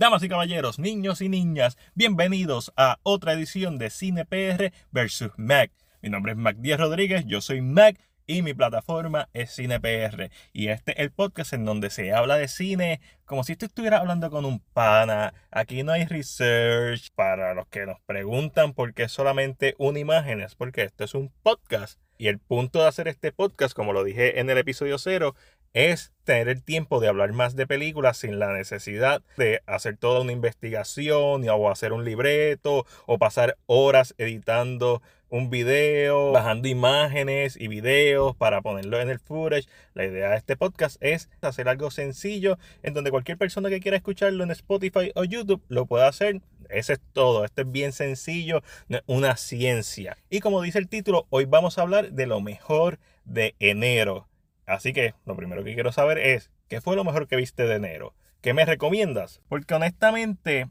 Damas y caballeros, niños y niñas, bienvenidos a otra edición de Cine PR vs. Mac. Mi nombre es Mac Díaz Rodríguez, yo soy Mac y mi plataforma es CinePR. Y este es el podcast en donde se habla de cine como si tú estuvieras hablando con un pana. Aquí no hay research. Para los que nos preguntan por qué solamente una imagen, es porque esto es un podcast. Y el punto de hacer este podcast, como lo dije en el episodio cero, es tener el tiempo de hablar más de películas sin la necesidad de hacer toda una investigación o hacer un libreto o pasar horas editando un video, bajando imágenes y videos para ponerlo en el footage. La idea de este podcast es hacer algo sencillo en donde cualquier persona que quiera escucharlo en Spotify o YouTube lo pueda hacer. Ese es todo. Esto es bien sencillo, una ciencia. Y como dice el título, hoy vamos a hablar de lo mejor de enero. Así que lo primero que quiero saber es, ¿qué fue lo mejor que viste de enero? ¿Qué me recomiendas? Porque honestamente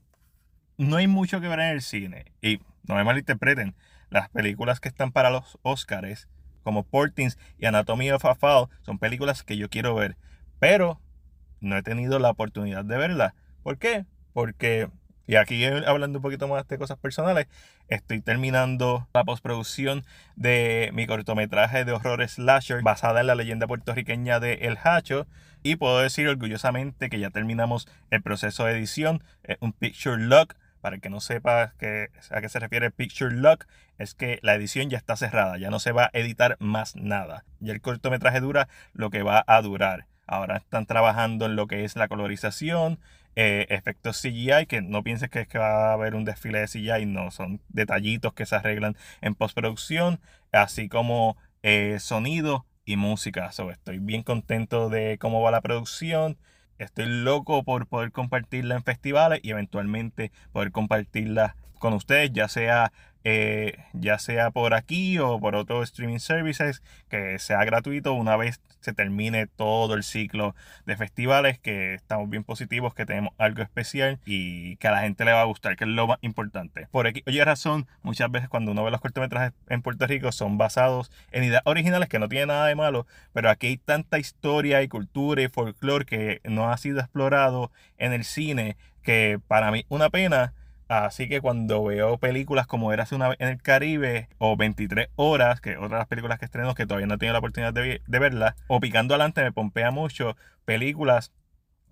no hay mucho que ver en el cine. Y no me malinterpreten, las películas que están para los Oscars, como Portings y Anatomy of a Fall, son películas que yo quiero ver. Pero no he tenido la oportunidad de verlas. ¿Por qué? Porque y aquí hablando un poquito más de cosas personales, estoy terminando la postproducción de mi cortometraje de horror slasher basada en la leyenda puertorriqueña de El Hacho. Y puedo decir orgullosamente que ya terminamos el proceso de edición, un picture lock. Para el que no sepa a qué se refiere Picture Lock, es que la edición ya está cerrada, ya no se va a editar más nada. Ya el cortometraje dura lo que va a durar. Ahora están trabajando en lo que es la colorización, eh, efectos CGI, que no pienses que es que va a haber un desfile de CGI, no, son detallitos que se arreglan en postproducción, así como eh, sonido y música. estoy bien contento de cómo va la producción. Estoy loco por poder compartirla en festivales y eventualmente poder compartirla con ustedes, ya sea eh, ya sea por aquí o por otros streaming services, que sea gratuito una vez se termine todo el ciclo de festivales, que estamos bien positivos, que tenemos algo especial y que a la gente le va a gustar, que es lo más importante. Por aquí, oye razón, muchas veces cuando uno ve los cortometrajes en Puerto Rico son basados en ideas originales que no tienen nada de malo, pero aquí hay tanta historia y cultura y folclore que no ha sido explorado en el cine que para mí una pena Así que cuando veo películas como hace una vez en el Caribe o 23 horas, que otras películas que estreno que todavía no he tenido la oportunidad de, verlas, o Picando Adelante me pompea mucho películas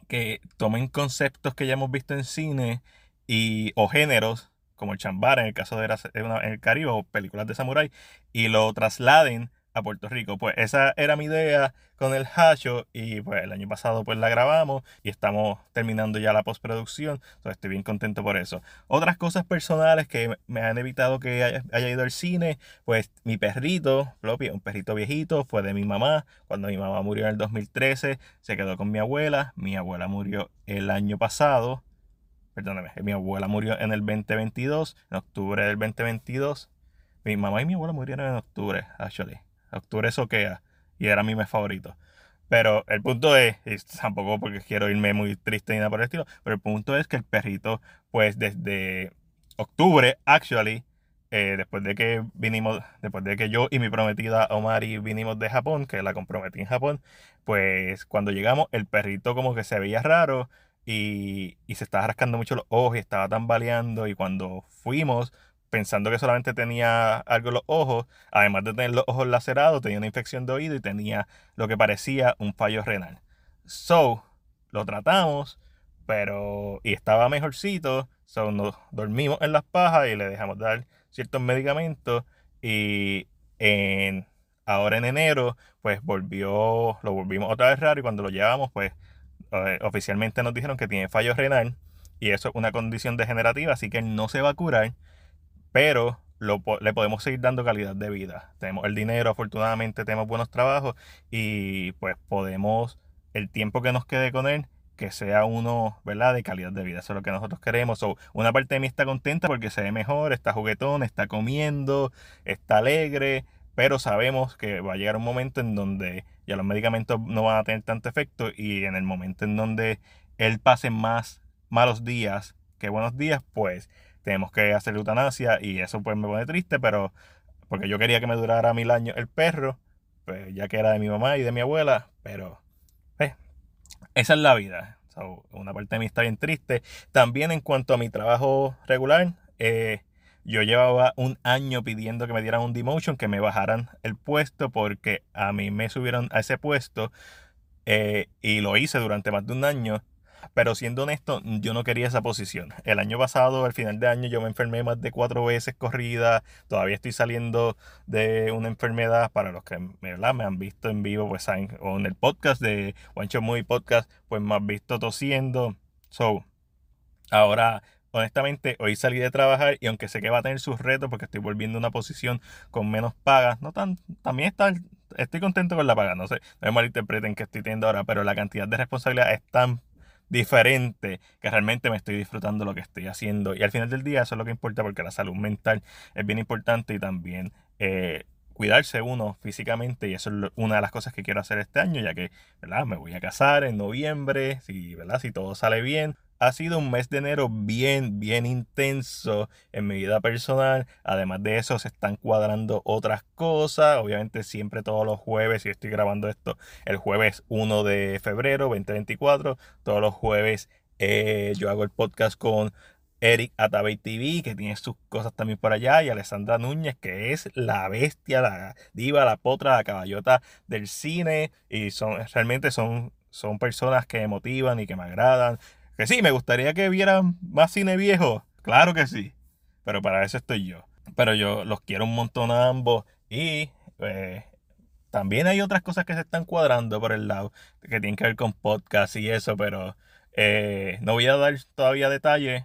que tomen conceptos que ya hemos visto en cine y, o géneros, como el chambara en el caso de en el Caribe, o películas de samurai, y lo trasladen a Puerto Rico. Pues esa era mi idea con el Hacho y pues el año pasado pues la grabamos y estamos terminando ya la postproducción. Entonces estoy bien contento por eso. Otras cosas personales que me han evitado que haya, ido al cine, pues mi perrito, un perrito viejito, fue de mi mamá. Cuando mi mamá murió en el 2013, se quedó con mi abuela. Mi abuela murió el año pasado. Perdóname, mi abuela murió en el 2022, en octubre del 2022. Mi mamá y mi abuela murieron en octubre, actually. Octubre soquea y era mi mes favorito. Pero el punto es, y tampoco porque quiero irme muy triste ni nada por el estilo, pero el punto es que el perrito, pues desde octubre, actually, eh, después de que vinimos, después de que yo y mi prometida Omari vinimos de Japón, que la comprometí en Japón, pues cuando llegamos el perrito como que se veía raro y, y se estaba rascando mucho los ojos y estaba tambaleando y cuando fuimos pensando que solamente tenía algo en los ojos, además de tener los ojos lacerados, tenía una infección de oído y tenía lo que parecía un fallo renal. So, lo tratamos, pero y estaba mejorcito, so nos dormimos en las pajas y le dejamos dar ciertos medicamentos y en ahora en enero pues volvió, lo volvimos otra vez raro y cuando lo llevamos pues oficialmente nos dijeron que tiene fallo renal y eso es una condición degenerativa, así que no se va a curar pero le podemos seguir dando calidad de vida. Tenemos el dinero, afortunadamente tenemos buenos trabajos y pues podemos, el tiempo que nos quede con él, que sea uno, ¿verdad? De calidad de vida. Eso es lo que nosotros queremos. una parte de mí está contenta porque se ve mejor, está juguetón, está comiendo, está alegre, pero sabemos que va a llegar un momento en donde ya los medicamentos no van a tener tanto efecto y en el momento en donde él pase más malos días que buenos días, pues tenemos que hacer eutanasia y eso pues me pone triste, pero porque yo quería que me durara mil años el perro, pues ya que era de mi mamá y de mi abuela, pero eh, esa es la vida. una parte de mí está bien triste. También en cuanto a mi trabajo regular, eh, yo llevaba un año pidiendo que me dieran un demotion, que me bajaran el puesto, porque a mí me subieron a ese puesto eh, y lo hice durante más de un año. Pero siendo honesto, yo no quería esa posición. El año pasado, al final de año, yo me enfermé más de cuatro veces corrida. Todavía estoy saliendo de una enfermedad. Para los que ¿verdad? me han visto en vivo, pues o en el podcast de One Shot Movie Podcast, pues me han visto tosiendo. So, ahora honestamente, hoy salí de trabajar y aunque sé que va a tener sus retos porque estoy volviendo a una posición con menos paga, no tan, también está, estoy contento con la paga, no sé, no me malinterpreten que estoy teniendo ahora, pero la cantidad de responsabilidad es tan diferente que realmente me estoy disfrutando lo que estoy haciendo y al final del día eso es lo que importa porque la salud mental es bien importante y también eh, cuidarse uno físicamente y eso es una de las cosas que quiero hacer este año ya que ¿verdad? me voy a casar en noviembre si, ¿verdad? si todo sale bien ha sido un mes de enero bien, bien intenso en mi vida personal. Además de eso, se están cuadrando otras cosas. Obviamente, siempre todos los jueves, y estoy grabando esto el jueves 1 de febrero 2024, todos los jueves eh, yo hago el podcast con Eric Atabey TV, que tiene sus cosas también por allá, y Alessandra Núñez, que es la bestia, la diva, la potra, la caballota del cine, y son realmente son, son personas que me motivan y que me agradan. Que sí, me gustaría que vieran más cine viejo. Claro que sí. Pero para eso estoy yo. Pero yo los quiero un montón a ambos. Y eh, también hay otras cosas que se están cuadrando por el lado. Que tienen que ver con podcast y eso. Pero eh, no voy a dar todavía detalles.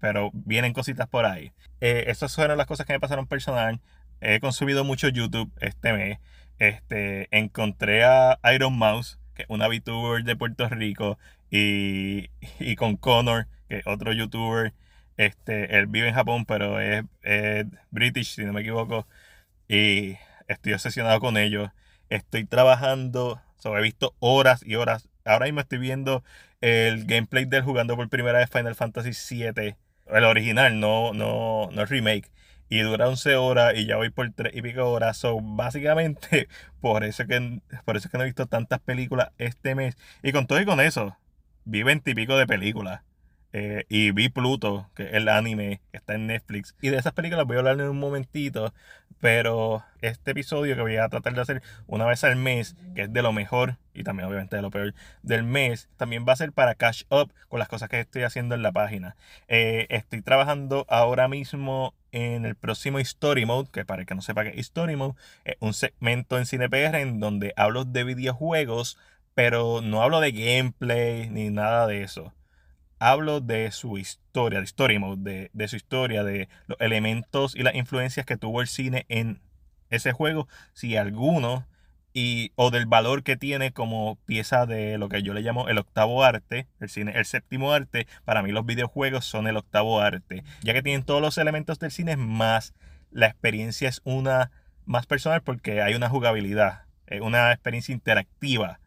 Pero vienen cositas por ahí. Eh, estas fueron las cosas que me pasaron personal. He consumido mucho YouTube este mes. Este, encontré a Iron Mouse, que es una VTuber de Puerto Rico, y, con Connor, que es otro youtuber. Este, él vive en Japón, pero es, british, si no me equivoco. Y estoy obsesionado con ellos. Estoy trabajando, so, he visto horas y horas. Ahora mismo estoy viendo el gameplay del jugando por primera vez Final Fantasy VII. El original, no, no, no el remake. Y dura 11 horas y ya voy por 3 y pico horas. So, básicamente, por eso, que, por eso es que no he visto tantas películas este mes. Y con todo y con eso, vi veintipico de películas. Eh, y vi Pluto, que es el anime que está en Netflix. Y de esas películas voy a hablar en un momentito. Pero este episodio que voy a tratar de hacer una vez al mes, que es de lo mejor y también obviamente de lo peor del mes, también va a ser para catch up con las cosas que estoy haciendo en la página. Eh, estoy trabajando ahora mismo en el próximo Story Mode, que para que no sepa qué es Story Mode, es un segmento en CinePR en donde hablo de videojuegos pero no hablo de gameplay ni nada de eso. Hablo de su historia, de story mode, de, su historia, de los elementos y las influencias que tuvo el cine en ese juego, si alguno, y, o del valor que tiene como pieza de lo que yo le llamo el octavo arte, el cine, el séptimo arte. Para mí los videojuegos son el octavo arte, ya que tienen todos los elementos del cine más la experiencia es una más personal porque hay una jugabilidad, una experiencia interactiva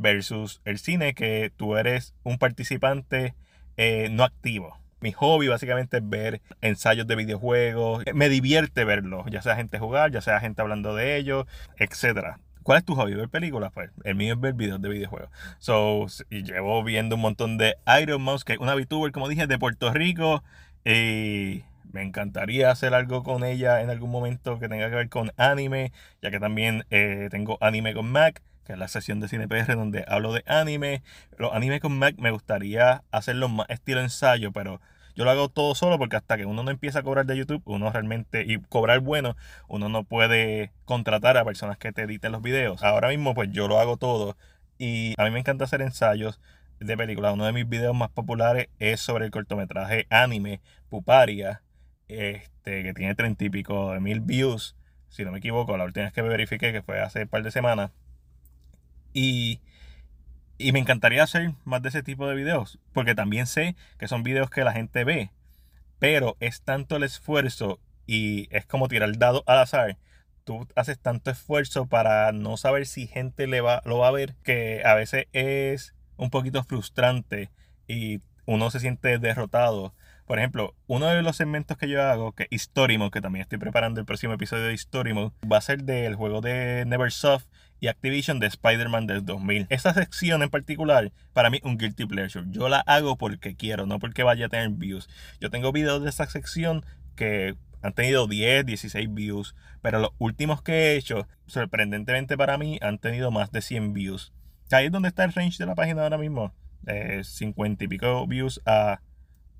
versus el cine que tú eres un participante eh, no activo. Mi hobby básicamente es ver ensayos de videojuegos. Me divierte verlos, ya sea gente jugar, ya sea gente hablando de ellos, etc. ¿Cuál es tu hobby? ¿Ver películas? Pues el mío es ver videos de videojuegos. So, y llevo viendo un montón de Iron Mouse, que es una VTuber, como dije, de Puerto Rico. Y me encantaría hacer algo con ella en algún momento que tenga que ver con anime, ya que también eh, tengo anime con Mac la sesión de CinePR donde hablo de anime. Los animes con Mac me gustaría hacerlo más estilo ensayo, pero yo lo hago todo solo porque hasta que uno no empieza a cobrar de YouTube, uno realmente, y cobrar bueno, uno no puede contratar a personas que te editen los videos. Ahora mismo pues yo lo hago todo y a mí me encanta hacer ensayos de películas. Uno de mis videos más populares es sobre el cortometraje anime Puparia, este, que tiene treinta y pico de mil views. Si no me equivoco, la última vez que verifiqué, que fue hace un par de semanas. Y, me encantaría hacer más de ese tipo de videos, porque también sé que son videos que la gente ve, pero es tanto el esfuerzo y es como tirar el dado al azar. Tú haces tanto esfuerzo para no saber si gente le va, lo va a ver, que a veces es un poquito frustrante y uno se siente derrotado. Por ejemplo, uno de los segmentos que yo hago, que Mode, que también estoy preparando el próximo episodio de Mode, va a ser del juego de Neversoft y Activision de Spider-Man del 2000. Esta sección en particular, para mí, un guilty pleasure. Yo la hago porque quiero, no porque vaya a tener views. Yo tengo videos de esta sección que han tenido 10, 16 views, pero los últimos que he hecho, sorprendentemente para mí, han tenido más de 100 views. Ahí es donde está el range de la página ahora mismo, de 50 y pico views a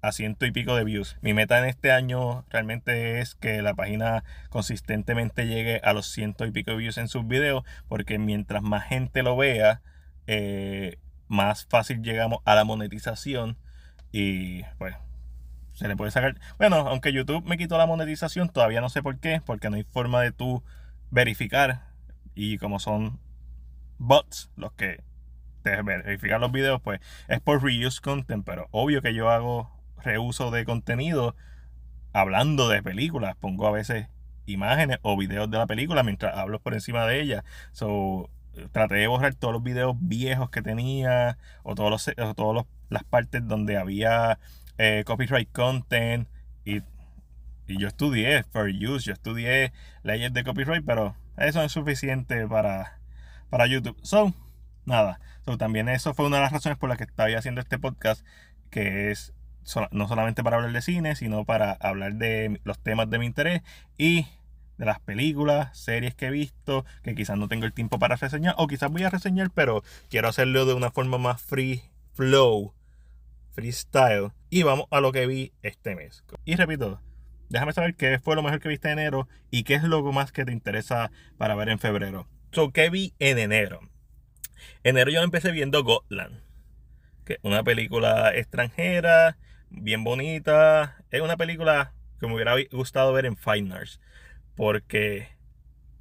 a ciento y pico de views. Mi meta en este año realmente es que la página consistentemente llegue a los ciento y pico de views en sus videos, porque mientras más gente lo vea, eh, más fácil llegamos a la monetización y pues se le puede sacar. Bueno, aunque YouTube me quitó la monetización, todavía no sé por qué, porque no hay forma de tú verificar y como son bots los que te verifican los videos, pues es por reuse content, pero obvio que yo hago reuso de contenido hablando de películas. Pongo a veces imágenes o videos de la película mientras hablo por encima de ella. So, traté de borrar todos los videos viejos que tenía o todos los, todas las partes donde había eh, copyright content y, yo estudié for use, yo estudié leyes de copyright, pero eso no es suficiente para, para YouTube. So, nada. So, también eso fue una de las razones por las que estaba haciendo este podcast, que es no solamente para hablar de cine, sino para hablar de los temas de mi interés y de las películas, series que he visto, que quizás no tengo el tiempo para reseñar, o quizás voy a reseñar, pero quiero hacerlo de una forma más free flow, freestyle. Y vamos a lo que vi este mes. Y repito, déjame saber qué fue lo mejor que viste en enero y qué es lo más que te interesa para ver en febrero. So, ¿qué vi en enero? En enero yo empecé viendo Gotland, que es una película extranjera bien bonita. Es una película que me hubiera gustado ver en Fine Arts. Porque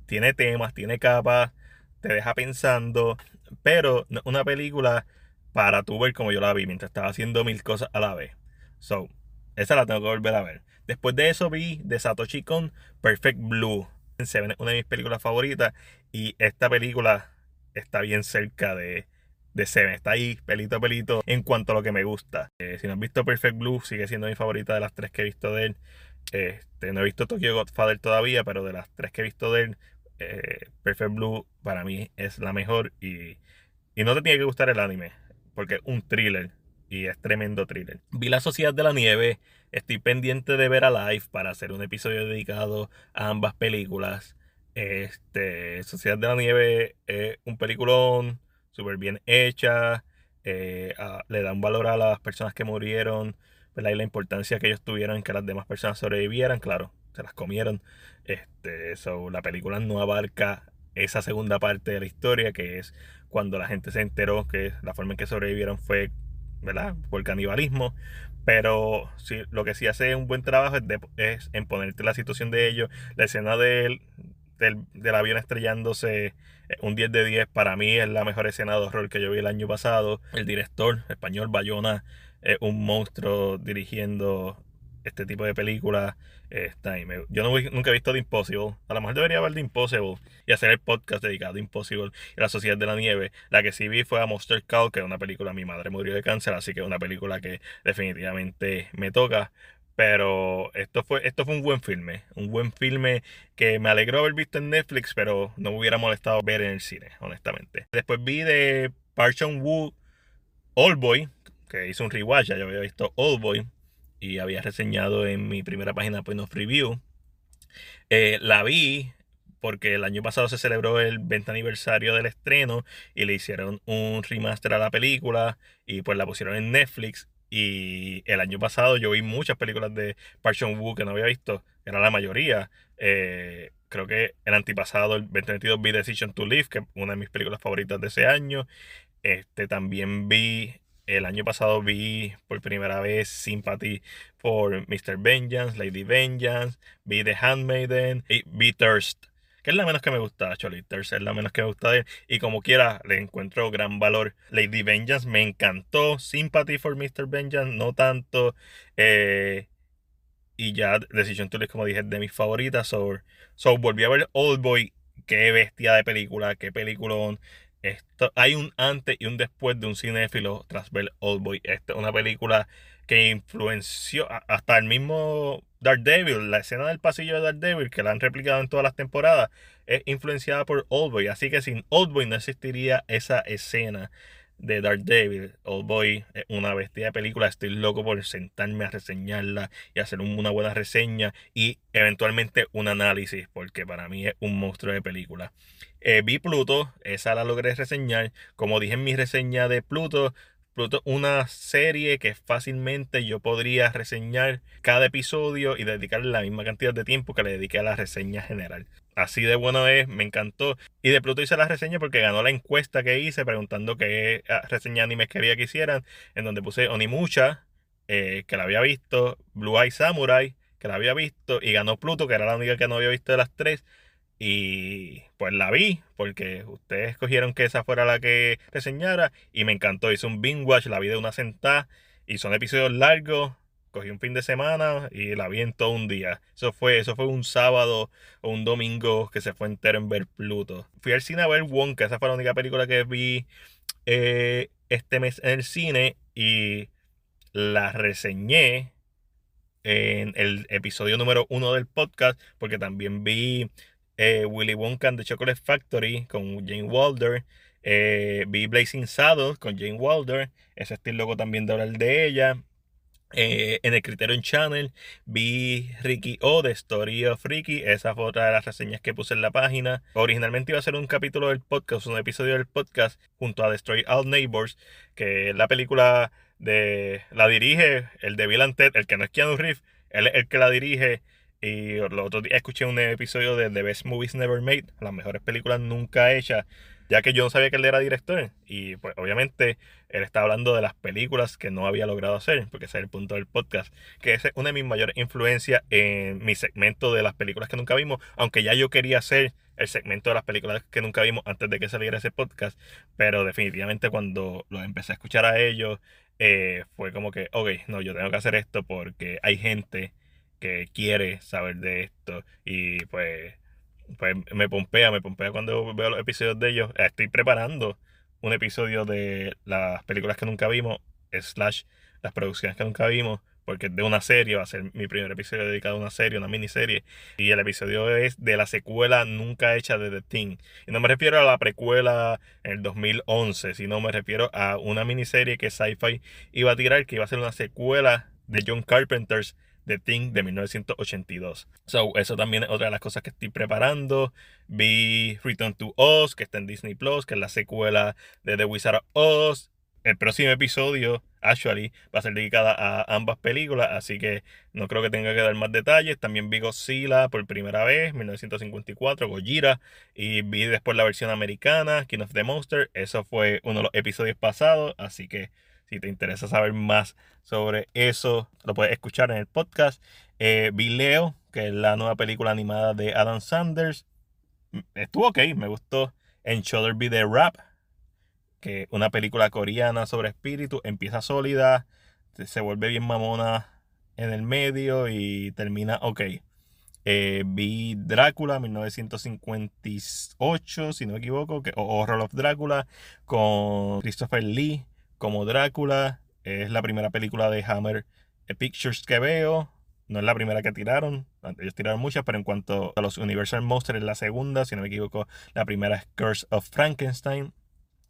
tiene temas, tiene capas, te deja pensando. Pero una película para tú ver como yo la vi mientras estaba haciendo mil cosas a la vez. So, esa la tengo que volver a ver. Después de eso vi de Satoshi Kon Perfect Blue. una de mis películas favoritas. Y esta película está bien cerca de, de Seven. Está ahí, pelito a pelito, en cuanto a lo que me gusta. Eh, si no has visto Perfect Blue, sigue siendo mi favorita de las tres que he visto de él. Este, no he visto Tokyo Godfather todavía, pero de las tres que he visto de él, eh, Perfect Blue para mí es la mejor. Y, y no te tiene que gustar el anime, porque es un thriller. Y es tremendo thriller. Vi La Sociedad de la Nieve. Estoy pendiente de ver a live para hacer un episodio dedicado a ambas películas. Este, Sociedad de la Nieve es un peliculón súper bien hecha, eh, le da un valor a las personas que murieron, ¿verdad? y la importancia que ellos tuvieron en que las demás personas sobrevivieran, claro, se las comieron. Este, so, la película no abarca esa segunda parte de la historia, que es cuando la gente se enteró que la forma en que sobrevivieron fue, ¿verdad? Por canibalismo. Pero sí, lo que sí hace un buen trabajo es, es en ponerte la situación de ellos. La escena del, del, avión estrellándose eh, un 10 de 10 para mí es la mejor escena de horror que yo vi el año pasado. El director español Bayona es un monstruo dirigiendo este tipo de películas. Está yo nunca he visto The Impossible. A lo mejor debería ver The Impossible y hacer el podcast dedicado a Impossible y la Sociedad de la Nieve. La que sí vi fue a Monster Call, que es una película. Mi madre murió de cáncer, así que es una película que definitivamente me toca. Pero esto fue, esto fue un buen filme. Un buen filme que me alegró haber visto en Netflix, pero no me hubiera molestado ver en el cine, honestamente. Después vi de Park Chan-wook Boy que hizo un rewatch. Ya yo había visto Boy y había reseñado en mi primera página Point of Review. Eh, la vi porque el año pasado se celebró el 20 aniversario del estreno y le hicieron un remaster a la película y pues la pusieron en Netflix y el año pasado yo vi muchas películas de Park Chan-wook que no había visto, era la mayoría. Eh, creo que el antipasado, el 2022, vi Decision to Live, que es una de mis películas favoritas de ese año. Este también vi, el año pasado vi por primera vez Sympathy for Mr. Vengeance, Lady Vengeance, vi The Handmaiden y vi Thirst es la menos que me gusta, Cholitters, es la menos que me gusta de él. Y como quiera, le encuentro gran valor. Lady Vengeance me encantó. Sympathy for Mr. Vengeance, no tanto. Eh, y ya Decision to como dije, de mis favoritas. So, so volví a ver Old Boy. Qué bestia de película, qué peliculón. Esto, hay un antes y un después de un cinéfilo tras ver Old Boy. Esta es una película que influenció hasta el mismo Daredevil, la escena del pasillo de Daredevil, que la han replicado en todas las temporadas, es influenciada por Oldboy. Así que sin Oldboy no existiría esa escena de Daredevil. Oldboy es una bestia de película. Estoy loco por sentarme a reseñarla y hacer una buena reseña y eventualmente un análisis, porque para mí es un monstruo de película. Eh, vi Pluto, esa la logré reseñar. Como dije en mi reseña de Pluto, Pluto una serie que fácilmente yo podría reseñar cada episodio y dedicarle la misma cantidad de tiempo que le dediqué a la reseña general. Así de bueno es, me encantó. Y de Pluto hice la reseña porque ganó la encuesta que hice preguntando qué ah, reseña animes quería que hicieran, en donde puse Onimucha, eh, que la había visto, Blue Eye Samurai, que la había visto, y ganó Pluto, que era la única que no había visto de las tres. Y pues la vi, porque ustedes escogieron que esa fuera la que reseñara. Y me encantó. Hice un binge watch, la vi de una sentada. Y son episodios largos. Cogí un fin de semana y la vi en todo un día. Eso fue, eso fue un sábado o un domingo que se fue entero en ver Pluto. Fui al cine a ver Wonka. Esa fue la única película que vi eh, este mes en el cine. Y la reseñé en el episodio número uno del podcast. Porque también vi eh, Willy Wonka and the Chocolate Factory con Jane Wilder, eh, vi Blazing Saddles con Jane Wilder, ese estilo loco también de hablar de ella. Eh, en el Criterion Channel vi Ricky O, The Story of Ricky. Esa fue otra de las reseñas que puse en la página. Originalmente iba a ser un capítulo del podcast, un episodio del podcast junto a Destroy All Neighbors, que es la película de. La dirige el de Bill Ted, el que no es Keanu Reeves, él es el que la dirige y los otros días escuché un episodio de The Best Movies Never Made, las mejores películas nunca hechas, ya que yo no sabía que él era director. Y pues obviamente él está hablando de las películas que no había logrado hacer, porque ese es el punto del podcast, que es una de mis mayores influencias en mi segmento de las películas que nunca vimos, aunque ya yo quería hacer el segmento de las películas que nunca vimos antes de que saliera ese podcast, pero definitivamente cuando lo empecé a escuchar a ellos, eh, fue como que, ok, no, yo tengo que hacer esto porque hay gente que quiere saber de esto y pues, pues me pompea, me pompea cuando veo los episodios de ellos. Estoy preparando un episodio de las películas que nunca vimos, slash las producciones que nunca vimos, porque de una serie, va a ser mi primer episodio dedicado a una serie, una miniserie, y el episodio es de la secuela nunca hecha de The Thing. Y no me refiero a la precuela en el 2011, sino me refiero a una miniserie que Sci-Fi iba a tirar, que iba a ser una secuela de John Carpenter's The Thing de 1982. So, eso también es otra de las cosas que estoy preparando. Vi Return to Oz, que está en Disney Plus, que es la secuela de The Wizard of Oz. El próximo episodio, actually, va a ser dedicada a ambas películas, así que no creo que tenga que dar más detalles. También vi Godzilla por primera vez, 1954, Gojira, y vi después la versión americana, King of the Monster. Eso fue uno de los episodios pasados, así que si te interesa saber más sobre eso, lo puedes escuchar en el podcast. Eh, vi Leo, que es la nueva película animada de Adam Sanders. Mm, estuvo ok, me gustó. En Shoulder Be The Rap, que una película coreana sobre espíritu, empieza sólida, se vuelve bien mamona en el medio y termina ok. Eh, vi Drácula 1958, si no me equivoco, que, o Horror of Drácula, con Christopher Lee como Drácula. Es la primera película de Hammer Pictures que veo. No es la primera que tiraron. Ellos tiraron muchas, pero en cuanto a los Universal Monsters es la segunda. Si no me equivoco, la primera es Curse of Frankenstein.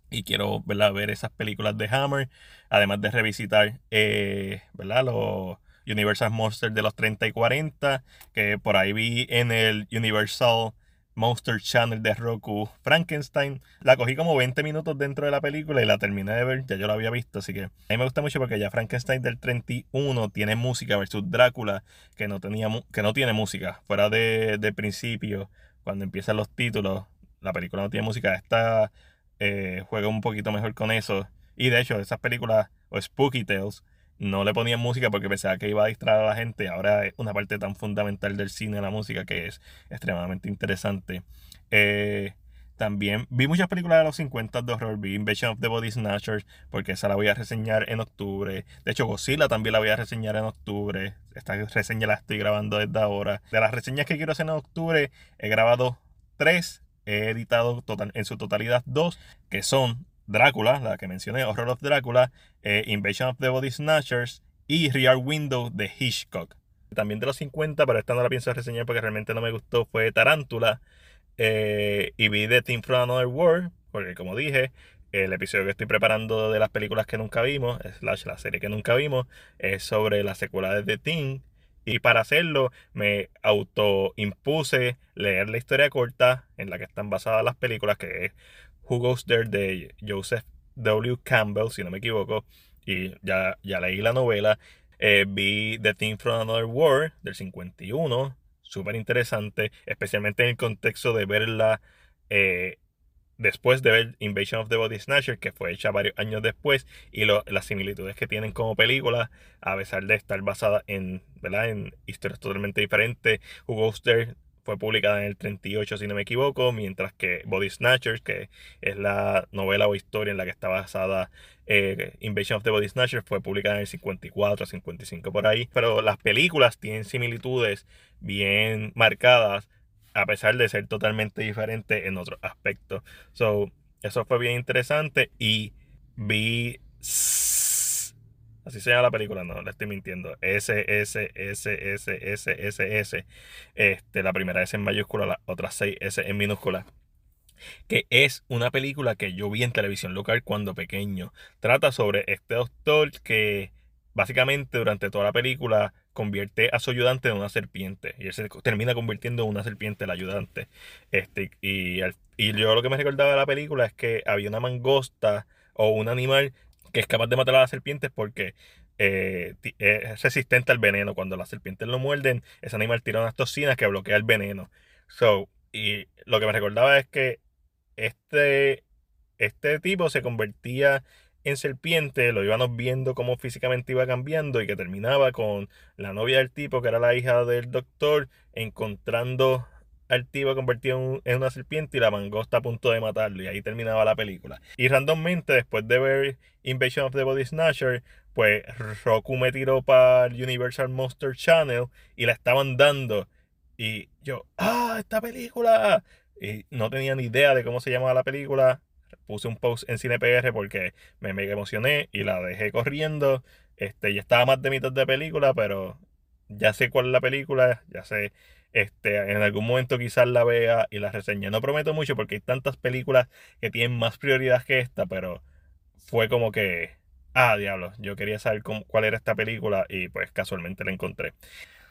Y quiero ver esas películas de Hammer. Además de revisitar eh, ¿verdad? los Universal Monsters de los 30 y 40. Que por ahí vi en el Universal Monster Channel de Roku Frankenstein. La cogí como 20 minutos dentro de la película y la terminé de ver, ya yo la había visto, así que a mí me gusta mucho porque ya Frankenstein del 31 tiene música versus Drácula que no, tenía, que no tiene música. Fuera de, de principio, cuando empiezan los títulos, la película no tiene música. Esta eh, juega un poquito mejor con eso. Y de hecho, esas películas o Spooky Tales no le ponían música porque pensaba que iba a distraer a la gente. Ahora es una parte tan fundamental del cine, la música, que es extremadamente interesante. Eh, también vi muchas películas de los 50 de horror. Vi Invasion of the Body Snatchers, porque esa la voy a reseñar en octubre. De hecho, Godzilla también la voy a reseñar en octubre. Esta reseña la estoy grabando desde ahora. De las reseñas que quiero hacer en octubre, he grabado tres. He editado total, en su totalidad dos, que son Drácula, la que mencioné, Horror of Drácula, eh, Invasion of the Body Snatchers y Rear Window de Hitchcock. También de los 50, pero esta no la pienso reseñar porque realmente no me gustó, fue Tarántula. Eh, y vi The Team from Another World, porque como dije, el episodio que estoy preparando de las películas que nunca vimos, slash la serie que nunca vimos, es sobre la secuela de The Team. Y para hacerlo me autoimpuse leer la historia corta en la que están basadas las películas, que es Who Goes There de Joseph W. Campbell, si no me equivoco. Y ya, ya leí la novela. Eh, vi The Team from Another World del 51, súper interesante, especialmente en el contexto de verla eh, después de ver Invasion of the Body Snatcher, que fue hecha varios años después, y las similitudes que tienen como película, a pesar de estar basada en, ¿verdad? en historias totalmente diferentes. Hugo Oster fue publicada en el 38, si no me equivoco, mientras que Body Snatchers, que es la novela o historia en la que está basada eh, Invasion of the Body Snatchers, fue publicada en el 54, 55 por ahí. Pero las películas tienen similitudes bien marcadas a pesar de ser totalmente diferente en otros aspectos. So, eso fue bien interesante y vi... Así se llama la película, no, le estoy mintiendo. S, S, S, S, S, S, S. Este, la primera S en mayúscula, la otra 6 S en minúscula. Que es una película que yo vi en televisión local cuando pequeño. Trata sobre este doctor que básicamente durante toda la película convierte a su ayudante en una serpiente. Y él se termina convirtiendo en una serpiente el ayudante. Este, y, y yo lo que me recordaba de la película es que había una mangosta o un animal que es capaz de matar a las serpientes porque eh, es resistente al veneno. Cuando las serpientes lo muerden, ese animal tira unas toxinas que bloquea el veneno. So, y lo que me recordaba es que este, este tipo se convertía en serpiente, lo íbamos viendo cómo físicamente iba cambiando y que terminaba con la novia del tipo, que era la hija del doctor, encontrando al tipo convertido en una serpiente y la mangosta a punto de matarlo. Y ahí terminaba la película. Y randommente, después de ver Invasion of the Body Snatcher, pues Roku me tiró para el Universal Monster Channel y la estaban dando. Y yo, ¡ah, esta película! Y no tenía ni idea de cómo se llamaba la película puse un post en CinePR porque me mega emocioné y la dejé corriendo. Este, ya estaba más de mitad de película, pero ya sé cuál es la película, ya sé, este, en algún momento quizás la vea y la reseñe. No prometo mucho porque hay tantas películas que tienen más prioridad que esta, pero fue como que, ah, diablo, yo quería saber cuál era esta película y pues casualmente la encontré.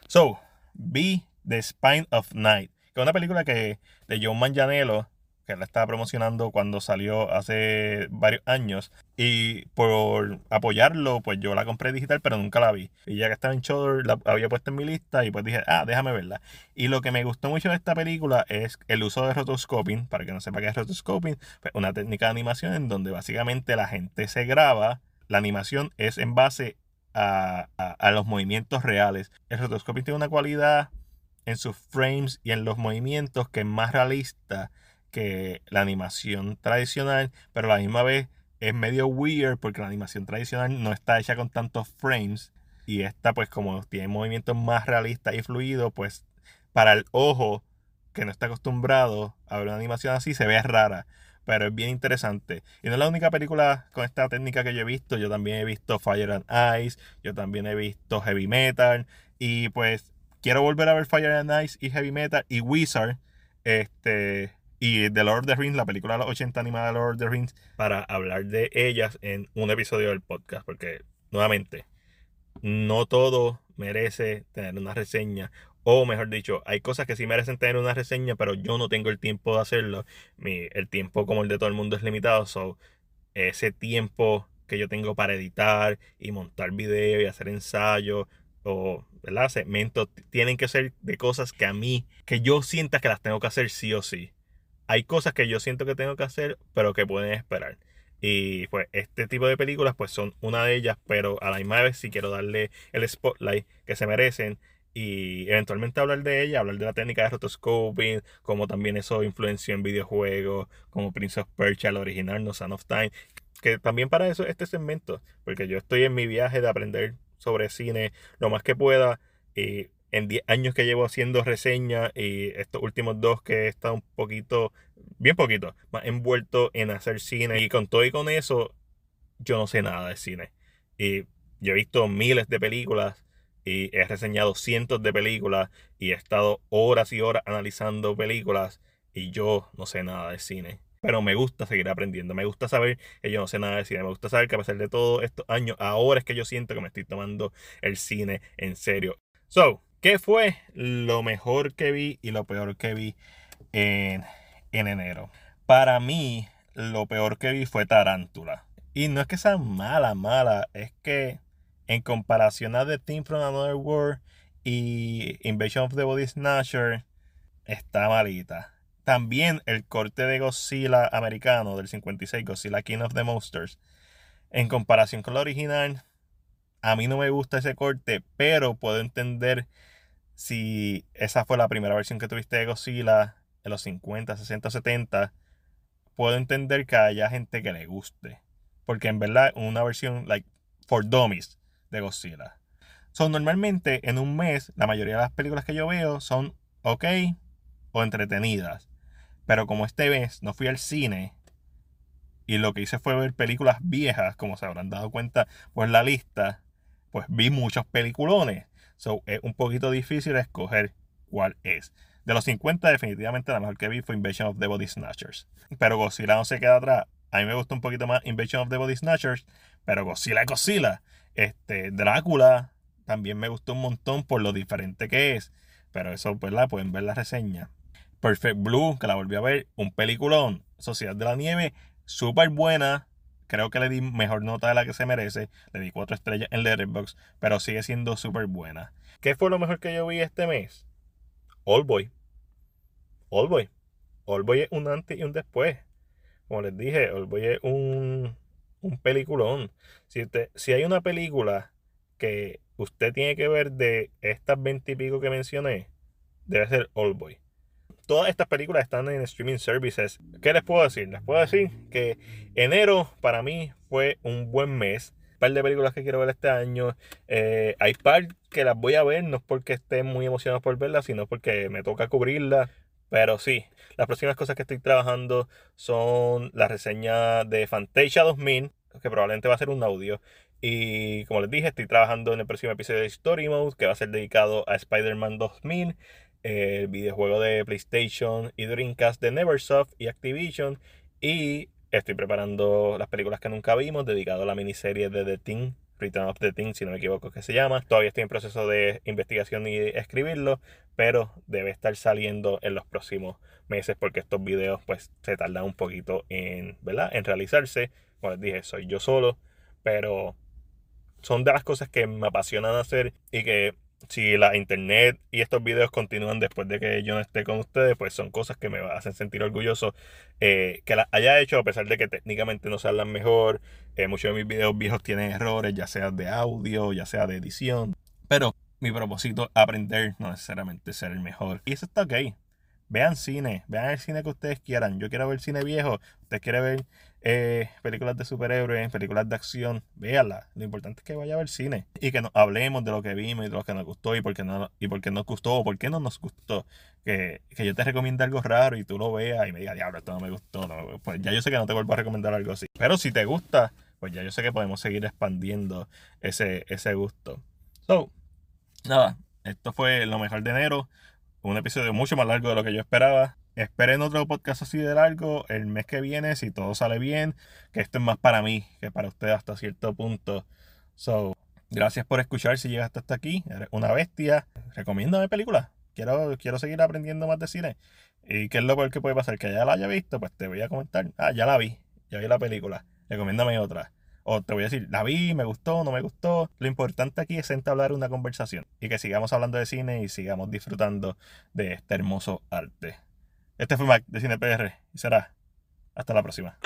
So, vi The Spine of Night, que es una película que de John Manganiello que la estaba promocionando cuando salió hace varios años. Y por apoyarlo, pues yo la compré digital, pero nunca la vi. Y ya que estaba en Shudder, la había puesto en mi lista y pues dije, ah, déjame verla. Y lo que me gustó mucho de esta película es el uso de rotoscoping. Para que no sepa qué es rotoscoping, pues una técnica de animación en donde básicamente la gente se graba. La animación es en base a, a los movimientos reales. El rotoscoping tiene una cualidad en sus frames y en los movimientos que es más realista que la animación tradicional, pero a la misma vez es medio weird porque la animación tradicional no está hecha con tantos frames y esta pues como tiene movimientos más realistas y fluidos, pues para el ojo que no está acostumbrado a ver una animación así se ve rara, pero es bien interesante. Y no es la única película con esta técnica que yo he visto, yo también he visto Fire and Ice, yo también he visto Heavy Metal y pues quiero volver a ver Fire and Ice y Heavy Metal y Wizard. Este, y The Lord of the Rings, la película de los 80 animada de Lord of the Rings, para hablar de ellas en un episodio del podcast. Porque, nuevamente, no todo merece tener una reseña. O mejor dicho, hay cosas que sí merecen tener una reseña, pero yo no tengo el tiempo de hacerlo. Mi, el tiempo, como el de todo el mundo, es limitado. So, ese tiempo que yo tengo para editar y montar video y hacer ensayos o ¿verdad? segmentos tienen que ser de cosas que a mí, que yo sienta que las tengo que hacer sí o sí hay cosas que yo siento que tengo que hacer, pero que pueden esperar. Y pues este tipo de películas pues son una de ellas, pero a la misma vez si quiero darle el spotlight que se merecen y eventualmente hablar de ella, hablar de la técnica de rotoscoping, como también eso influenció en videojuegos, como Prince of Persia, el original, No Son of Time, que también para eso este segmento, porque yo estoy en mi viaje de aprender sobre cine lo más que pueda y en 10 años que llevo haciendo reseñas y estos últimos dos que he estado un poquito, bien poquito, más envuelto en hacer cine y con todo y con eso, yo no sé nada de cine. Y yo he visto miles de películas y he reseñado cientos de películas y he estado horas y horas analizando películas y yo no sé nada de cine. Pero me gusta seguir aprendiendo, me gusta saber que yo no sé nada de cine, me gusta saber que a pesar de todos estos años, ahora es que yo siento que me estoy tomando el cine en serio. So, ¿qué fue lo mejor que vi y lo peor que vi en, en enero? Para mí, lo peor que vi fue Tarántula. Y no es que sea mala, mala, es que en comparación a The Team from Another World y Invasion of the Body Snatcher, está malita. También el corte de Godzilla americano del 56, Godzilla King of the Monsters, en comparación con la original, a mí no me gusta ese corte, pero puedo entender si esa fue la primera versión que tuviste de Godzilla en los 50, 60, 70. Puedo entender que haya gente que le guste. Porque en verdad, una versión, like, for dummies de Godzilla. Son normalmente en un mes, la mayoría de las películas que yo veo son ok o entretenidas. Pero como este mes no fui al cine y lo que hice fue ver películas viejas, como se habrán dado cuenta por la lista, pues vi muchos peliculones. So es un poquito difícil escoger cuál es. De los 50, definitivamente la mejor que vi fue Invasion of the Body Snatchers. Pero Godzilla no se queda atrás. A mí me gustó un poquito más Invasion of the Body Snatchers. Pero Godzilla es Godzilla. Este, Drácula también me gustó un montón por lo diferente que es. Pero eso, pues la pueden ver la reseña. Perfect Blue, que la volví a ver, un peliculón. Sociedad de la Nieve, súper buena. Creo que le di mejor nota de la que se merece. Le di cuatro estrellas en Letterboxd, pero sigue siendo súper buena. ¿Qué fue lo mejor que yo vi este mes? All Boy. All Boy. All Boy es un antes y un después. Como les dije, All Boy es un, un peliculón. Si, si hay una película que usted tiene que ver de estas veintipico que mencioné, debe ser All Boy todas estas películas están en streaming services. ¿Qué les puedo decir? Les puedo decir que enero para mí fue un buen mes. Un par de películas que quiero ver este año. Eh, hay par que las voy a ver, no es porque esté muy emocionado por verlas, sino porque me toca cubrirlas. Pero sí, las próximas cosas que estoy trabajando son la reseña de Fantasia 2000, que probablemente va a ser un audio. Y como les dije, estoy trabajando en el próximo episodio de Story Mode, que va a ser dedicado a Spider-Man 2000 el videojuego de PlayStation y Dreamcast de Neversoft y Activision. Y estoy preparando las películas que nunca vimos, dedicado a la miniserie de The Thing, Return of the Thing, si no me equivoco que se llama. Todavía estoy en proceso de investigación y escribirlo, pero debe estar saliendo en los próximos meses porque estos videos pues se tardan un poquito en, ¿verdad? en realizarse. Como les dije, soy yo solo, pero son de las cosas que me apasionan hacer y que si la internet y estos videos continúan después de que yo no esté con ustedes, pues son cosas que me hacen sentir orgulloso eh, que las haya hecho, a pesar de que técnicamente no salgan mejor. Eh, muchos de mis videos viejos tienen errores, ya sea de audio, ya sea de edición. Pero mi propósito es aprender, no necesariamente ser el mejor. Y eso está ok. Vean cine, vean el cine que ustedes quieran. Yo quiero ver cine viejo, ustedes quieren ver eh, películas de superhéroes, películas de acción, véanlas. Lo importante es que vaya a ver cine y que hablemos de lo que vimos y de lo que nos gustó y por qué no, y por qué nos gustó o por qué no nos gustó. Que, yo te recomiende algo raro y tú lo veas y me digas, diablo, esto no me gustó. pues ya yo sé que no te vuelvo a recomendar algo así. Pero si te gusta, pues ya yo sé que podemos seguir expandiendo ese, ese gusto. So, nada, esto fue lo mejor de enero. Un episodio mucho más largo de lo que yo esperaba. Esperen otro podcast así de largo el mes que viene, si todo sale bien, que esto es más para mí que para ustedes hasta cierto punto. So, gracias por escuchar si llegaste hasta aquí. Eres una bestia. Recomiéndame películas. Quiero, quiero seguir aprendiendo más de cine. ¿Y qué es lo peor que puede pasar? Que ya la haya visto, pues te voy a comentar. Ah, ya la vi. Ya vi la película. Recomiéndame otra. O te voy a decir, la vi, me gustó, no me gustó. Lo importante aquí es entablar una conversación y que sigamos hablando de cine y sigamos disfrutando de este hermoso arte. Este fue Mac de CinePR y será hasta la próxima.